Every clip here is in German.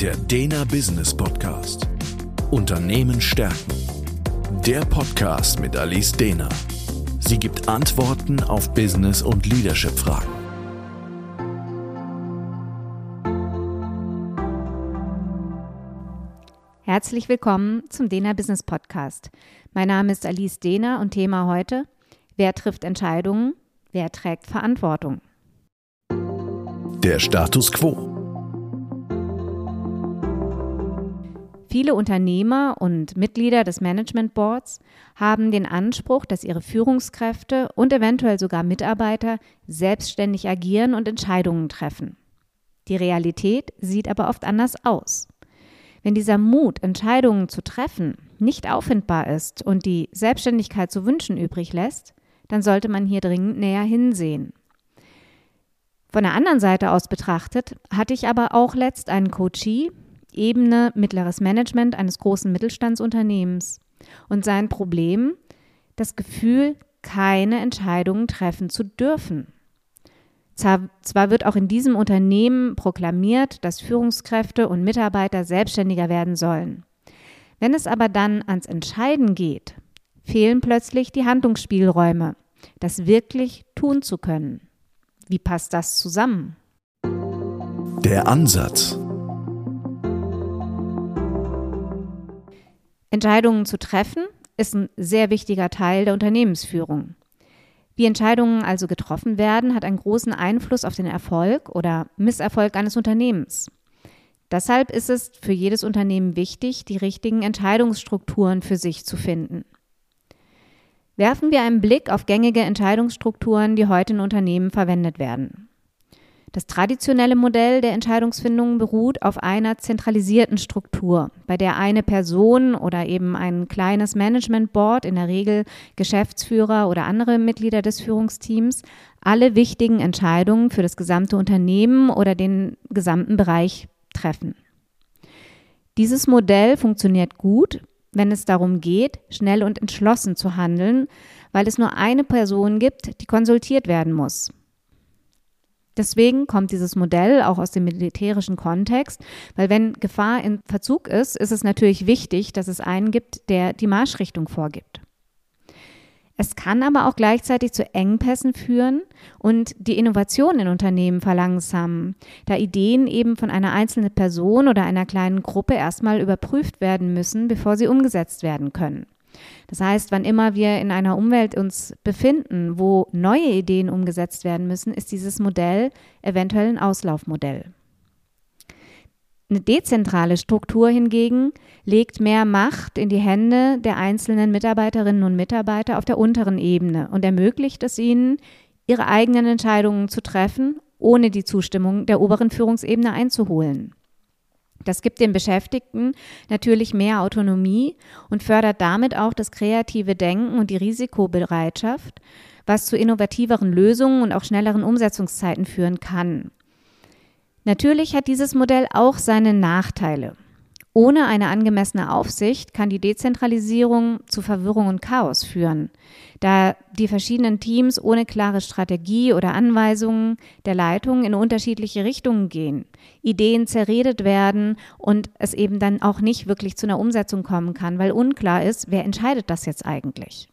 Der Dena Business Podcast. Unternehmen stärken. Der Podcast mit Alice Dena. Sie gibt Antworten auf Business- und Leadership-Fragen. Herzlich willkommen zum Dena Business Podcast. Mein Name ist Alice Dehner und Thema heute: Wer trifft Entscheidungen? Wer trägt Verantwortung? Der Status quo. Viele Unternehmer und Mitglieder des Management Boards haben den Anspruch, dass ihre Führungskräfte und eventuell sogar Mitarbeiter selbstständig agieren und Entscheidungen treffen. Die Realität sieht aber oft anders aus. Wenn dieser Mut, Entscheidungen zu treffen, nicht auffindbar ist und die Selbstständigkeit zu wünschen übrig lässt, dann sollte man hier dringend näher hinsehen. Von der anderen Seite aus betrachtet, hatte ich aber auch letzt einen Coachie, Ebene mittleres Management eines großen Mittelstandsunternehmens. Und sein Problem, das Gefühl, keine Entscheidungen treffen zu dürfen. Zwar wird auch in diesem Unternehmen proklamiert, dass Führungskräfte und Mitarbeiter selbstständiger werden sollen. Wenn es aber dann ans Entscheiden geht, fehlen plötzlich die Handlungsspielräume, das wirklich tun zu können. Wie passt das zusammen? Der Ansatz. Entscheidungen zu treffen ist ein sehr wichtiger Teil der Unternehmensführung. Wie Entscheidungen also getroffen werden, hat einen großen Einfluss auf den Erfolg oder Misserfolg eines Unternehmens. Deshalb ist es für jedes Unternehmen wichtig, die richtigen Entscheidungsstrukturen für sich zu finden. Werfen wir einen Blick auf gängige Entscheidungsstrukturen, die heute in Unternehmen verwendet werden. Das traditionelle Modell der Entscheidungsfindung beruht auf einer zentralisierten Struktur, bei der eine Person oder eben ein kleines Management Board, in der Regel Geschäftsführer oder andere Mitglieder des Führungsteams, alle wichtigen Entscheidungen für das gesamte Unternehmen oder den gesamten Bereich treffen. Dieses Modell funktioniert gut, wenn es darum geht, schnell und entschlossen zu handeln, weil es nur eine Person gibt, die konsultiert werden muss. Deswegen kommt dieses Modell auch aus dem militärischen Kontext, weil wenn Gefahr in Verzug ist, ist es natürlich wichtig, dass es einen gibt, der die Marschrichtung vorgibt. Es kann aber auch gleichzeitig zu Engpässen führen und die Innovation in Unternehmen verlangsamen, da Ideen eben von einer einzelnen Person oder einer kleinen Gruppe erstmal überprüft werden müssen, bevor sie umgesetzt werden können. Das heißt, wann immer wir in einer Umwelt uns befinden, wo neue Ideen umgesetzt werden müssen, ist dieses Modell eventuell ein Auslaufmodell. Eine dezentrale Struktur hingegen legt mehr Macht in die Hände der einzelnen Mitarbeiterinnen und Mitarbeiter auf der unteren Ebene und ermöglicht es ihnen, ihre eigenen Entscheidungen zu treffen, ohne die Zustimmung der oberen Führungsebene einzuholen. Das gibt den Beschäftigten natürlich mehr Autonomie und fördert damit auch das kreative Denken und die Risikobereitschaft, was zu innovativeren Lösungen und auch schnelleren Umsetzungszeiten führen kann. Natürlich hat dieses Modell auch seine Nachteile. Ohne eine angemessene Aufsicht kann die Dezentralisierung zu Verwirrung und Chaos führen, da die verschiedenen Teams ohne klare Strategie oder Anweisungen der Leitung in unterschiedliche Richtungen gehen, Ideen zerredet werden und es eben dann auch nicht wirklich zu einer Umsetzung kommen kann, weil unklar ist, wer entscheidet das jetzt eigentlich.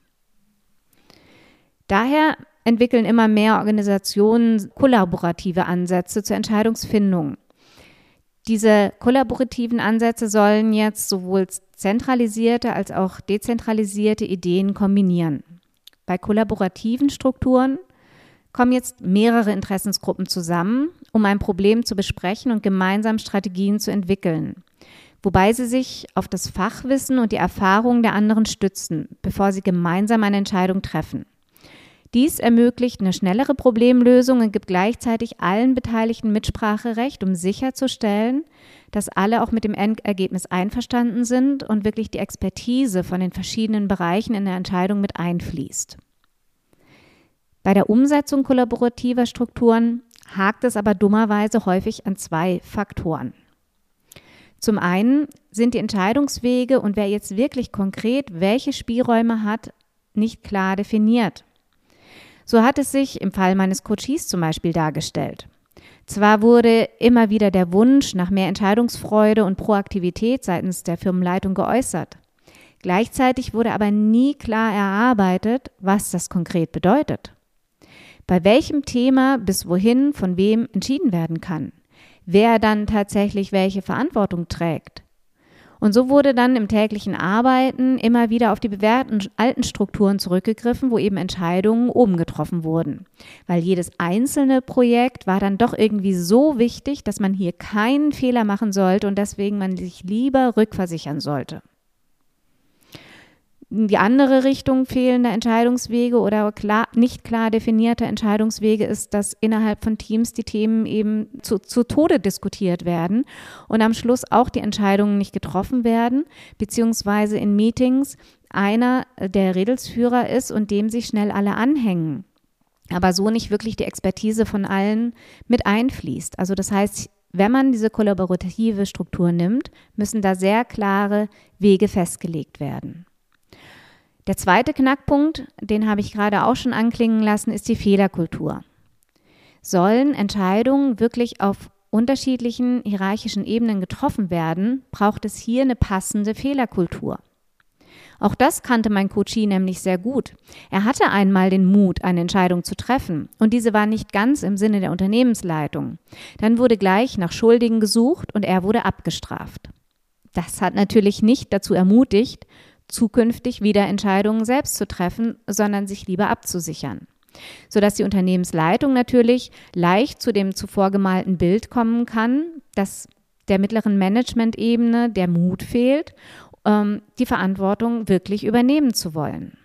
Daher entwickeln immer mehr Organisationen kollaborative Ansätze zur Entscheidungsfindung. Diese kollaborativen Ansätze sollen jetzt sowohl zentralisierte als auch dezentralisierte Ideen kombinieren. Bei kollaborativen Strukturen kommen jetzt mehrere Interessensgruppen zusammen, um ein Problem zu besprechen und gemeinsam Strategien zu entwickeln, wobei sie sich auf das Fachwissen und die Erfahrungen der anderen stützen, bevor sie gemeinsam eine Entscheidung treffen. Dies ermöglicht eine schnellere Problemlösung und gibt gleichzeitig allen Beteiligten Mitspracherecht, um sicherzustellen, dass alle auch mit dem Endergebnis einverstanden sind und wirklich die Expertise von den verschiedenen Bereichen in der Entscheidung mit einfließt. Bei der Umsetzung kollaborativer Strukturen hakt es aber dummerweise häufig an zwei Faktoren. Zum einen sind die Entscheidungswege und wer jetzt wirklich konkret welche Spielräume hat, nicht klar definiert. So hat es sich im Fall meines Coaches zum Beispiel dargestellt. Zwar wurde immer wieder der Wunsch nach mehr Entscheidungsfreude und Proaktivität seitens der Firmenleitung geäußert. Gleichzeitig wurde aber nie klar erarbeitet, was das konkret bedeutet. Bei welchem Thema bis wohin von wem entschieden werden kann. Wer dann tatsächlich welche Verantwortung trägt. Und so wurde dann im täglichen Arbeiten immer wieder auf die bewährten alten Strukturen zurückgegriffen, wo eben Entscheidungen oben getroffen wurden. Weil jedes einzelne Projekt war dann doch irgendwie so wichtig, dass man hier keinen Fehler machen sollte und deswegen man sich lieber rückversichern sollte die andere Richtung fehlender Entscheidungswege oder klar, nicht klar definierte Entscheidungswege ist, dass innerhalb von Teams die Themen eben zu, zu Tode diskutiert werden und am Schluss auch die Entscheidungen nicht getroffen werden, beziehungsweise in Meetings einer der Redelsführer ist und dem sich schnell alle anhängen. Aber so nicht wirklich die Expertise von allen mit einfließt. Also das heißt, wenn man diese kollaborative Struktur nimmt, müssen da sehr klare Wege festgelegt werden. Der zweite Knackpunkt, den habe ich gerade auch schon anklingen lassen, ist die Fehlerkultur. Sollen Entscheidungen wirklich auf unterschiedlichen hierarchischen Ebenen getroffen werden, braucht es hier eine passende Fehlerkultur. Auch das kannte mein Coachie nämlich sehr gut. Er hatte einmal den Mut, eine Entscheidung zu treffen, und diese war nicht ganz im Sinne der Unternehmensleitung. Dann wurde gleich nach Schuldigen gesucht und er wurde abgestraft. Das hat natürlich nicht dazu ermutigt, zukünftig wieder Entscheidungen selbst zu treffen, sondern sich lieber abzusichern. Sodass die Unternehmensleitung natürlich leicht zu dem zuvor gemalten Bild kommen kann, dass der mittleren Management-Ebene der Mut fehlt, ähm, die Verantwortung wirklich übernehmen zu wollen.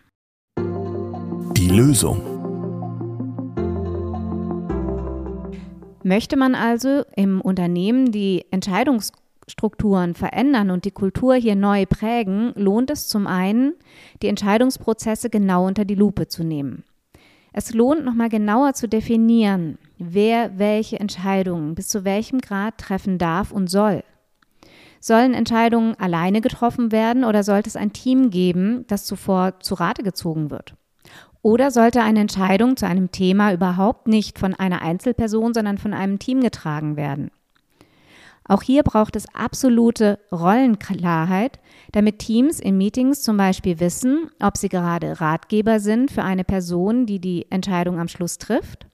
Die Lösung. Möchte man also im Unternehmen die Entscheidungs Strukturen verändern und die Kultur hier neu prägen, lohnt es zum einen, die Entscheidungsprozesse genau unter die Lupe zu nehmen. Es lohnt nochmal genauer zu definieren, wer welche Entscheidungen bis zu welchem Grad treffen darf und soll. Sollen Entscheidungen alleine getroffen werden oder sollte es ein Team geben, das zuvor zu Rate gezogen wird? Oder sollte eine Entscheidung zu einem Thema überhaupt nicht von einer Einzelperson, sondern von einem Team getragen werden? Auch hier braucht es absolute Rollenklarheit, damit Teams in Meetings zum Beispiel wissen, ob sie gerade Ratgeber sind für eine Person, die die Entscheidung am Schluss trifft,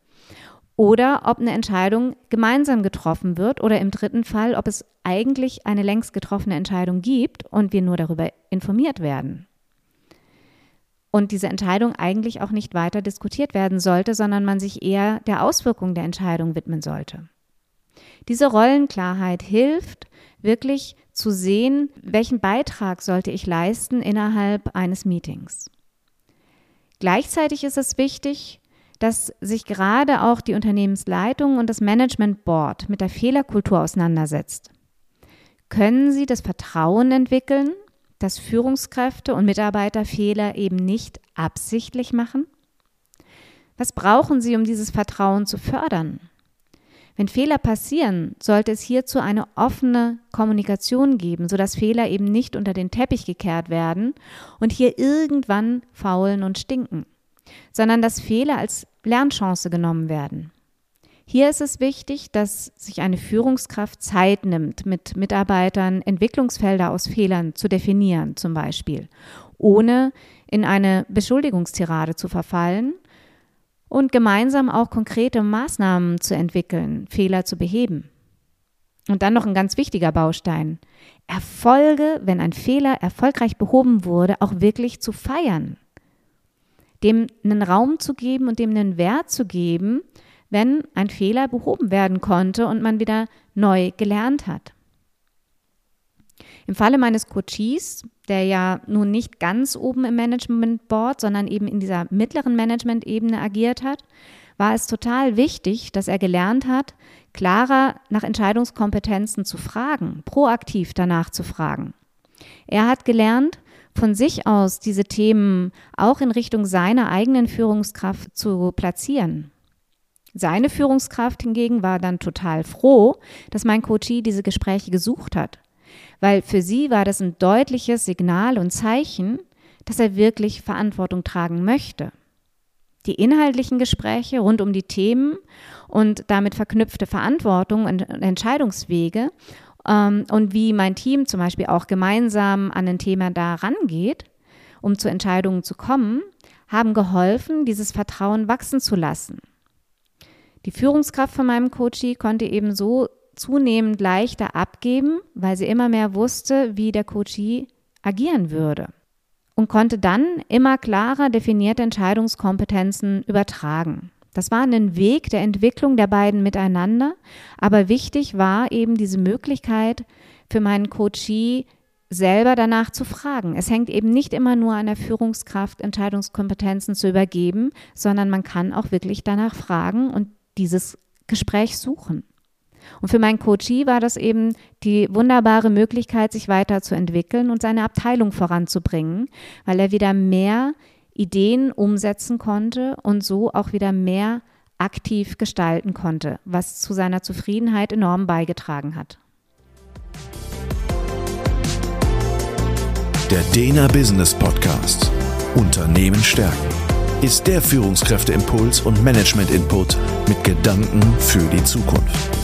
oder ob eine Entscheidung gemeinsam getroffen wird oder im dritten Fall, ob es eigentlich eine längst getroffene Entscheidung gibt und wir nur darüber informiert werden. Und diese Entscheidung eigentlich auch nicht weiter diskutiert werden sollte, sondern man sich eher der Auswirkung der Entscheidung widmen sollte. Diese Rollenklarheit hilft wirklich zu sehen, welchen Beitrag sollte ich leisten innerhalb eines Meetings. Gleichzeitig ist es wichtig, dass sich gerade auch die Unternehmensleitung und das Management Board mit der Fehlerkultur auseinandersetzt. Können sie das Vertrauen entwickeln, dass Führungskräfte und Mitarbeiter Fehler eben nicht absichtlich machen? Was brauchen sie, um dieses Vertrauen zu fördern? Wenn Fehler passieren, sollte es hierzu eine offene Kommunikation geben, sodass Fehler eben nicht unter den Teppich gekehrt werden und hier irgendwann faulen und stinken, sondern dass Fehler als Lernchance genommen werden. Hier ist es wichtig, dass sich eine Führungskraft Zeit nimmt, mit Mitarbeitern Entwicklungsfelder aus Fehlern zu definieren, zum Beispiel, ohne in eine Beschuldigungstirade zu verfallen und gemeinsam auch konkrete Maßnahmen zu entwickeln, Fehler zu beheben. Und dann noch ein ganz wichtiger Baustein. Erfolge, wenn ein Fehler erfolgreich behoben wurde, auch wirklich zu feiern. Dem einen Raum zu geben und dem einen Wert zu geben, wenn ein Fehler behoben werden konnte und man wieder neu gelernt hat. Im Falle meines Coaches, der ja nun nicht ganz oben im Management Board, sondern eben in dieser mittleren Management-Ebene agiert hat, war es total wichtig, dass er gelernt hat, klarer nach Entscheidungskompetenzen zu fragen, proaktiv danach zu fragen. Er hat gelernt, von sich aus diese Themen auch in Richtung seiner eigenen Führungskraft zu platzieren. Seine Führungskraft hingegen war dann total froh, dass mein Coachie diese Gespräche gesucht hat weil für sie war das ein deutliches Signal und Zeichen, dass er wirklich Verantwortung tragen möchte. Die inhaltlichen Gespräche rund um die Themen und damit verknüpfte Verantwortung und Entscheidungswege ähm, und wie mein Team zum Beispiel auch gemeinsam an ein Thema da rangeht, um zu Entscheidungen zu kommen, haben geholfen, dieses Vertrauen wachsen zu lassen. Die Führungskraft von meinem Coachie konnte eben so zunehmend leichter abgeben, weil sie immer mehr wusste, wie der Coachie agieren würde und konnte dann immer klarer definierte Entscheidungskompetenzen übertragen. Das war ein Weg der Entwicklung der beiden miteinander, aber wichtig war eben diese Möglichkeit für meinen Coachie selber danach zu fragen. Es hängt eben nicht immer nur an der Führungskraft, Entscheidungskompetenzen zu übergeben, sondern man kann auch wirklich danach fragen und dieses Gespräch suchen. Und für meinen Coachie war das eben die wunderbare Möglichkeit, sich weiterzuentwickeln und seine Abteilung voranzubringen, weil er wieder mehr Ideen umsetzen konnte und so auch wieder mehr aktiv gestalten konnte, was zu seiner Zufriedenheit enorm beigetragen hat. Der Dena Business Podcast Unternehmen stärken ist der Führungskräfteimpuls und Management-Input mit Gedanken für die Zukunft.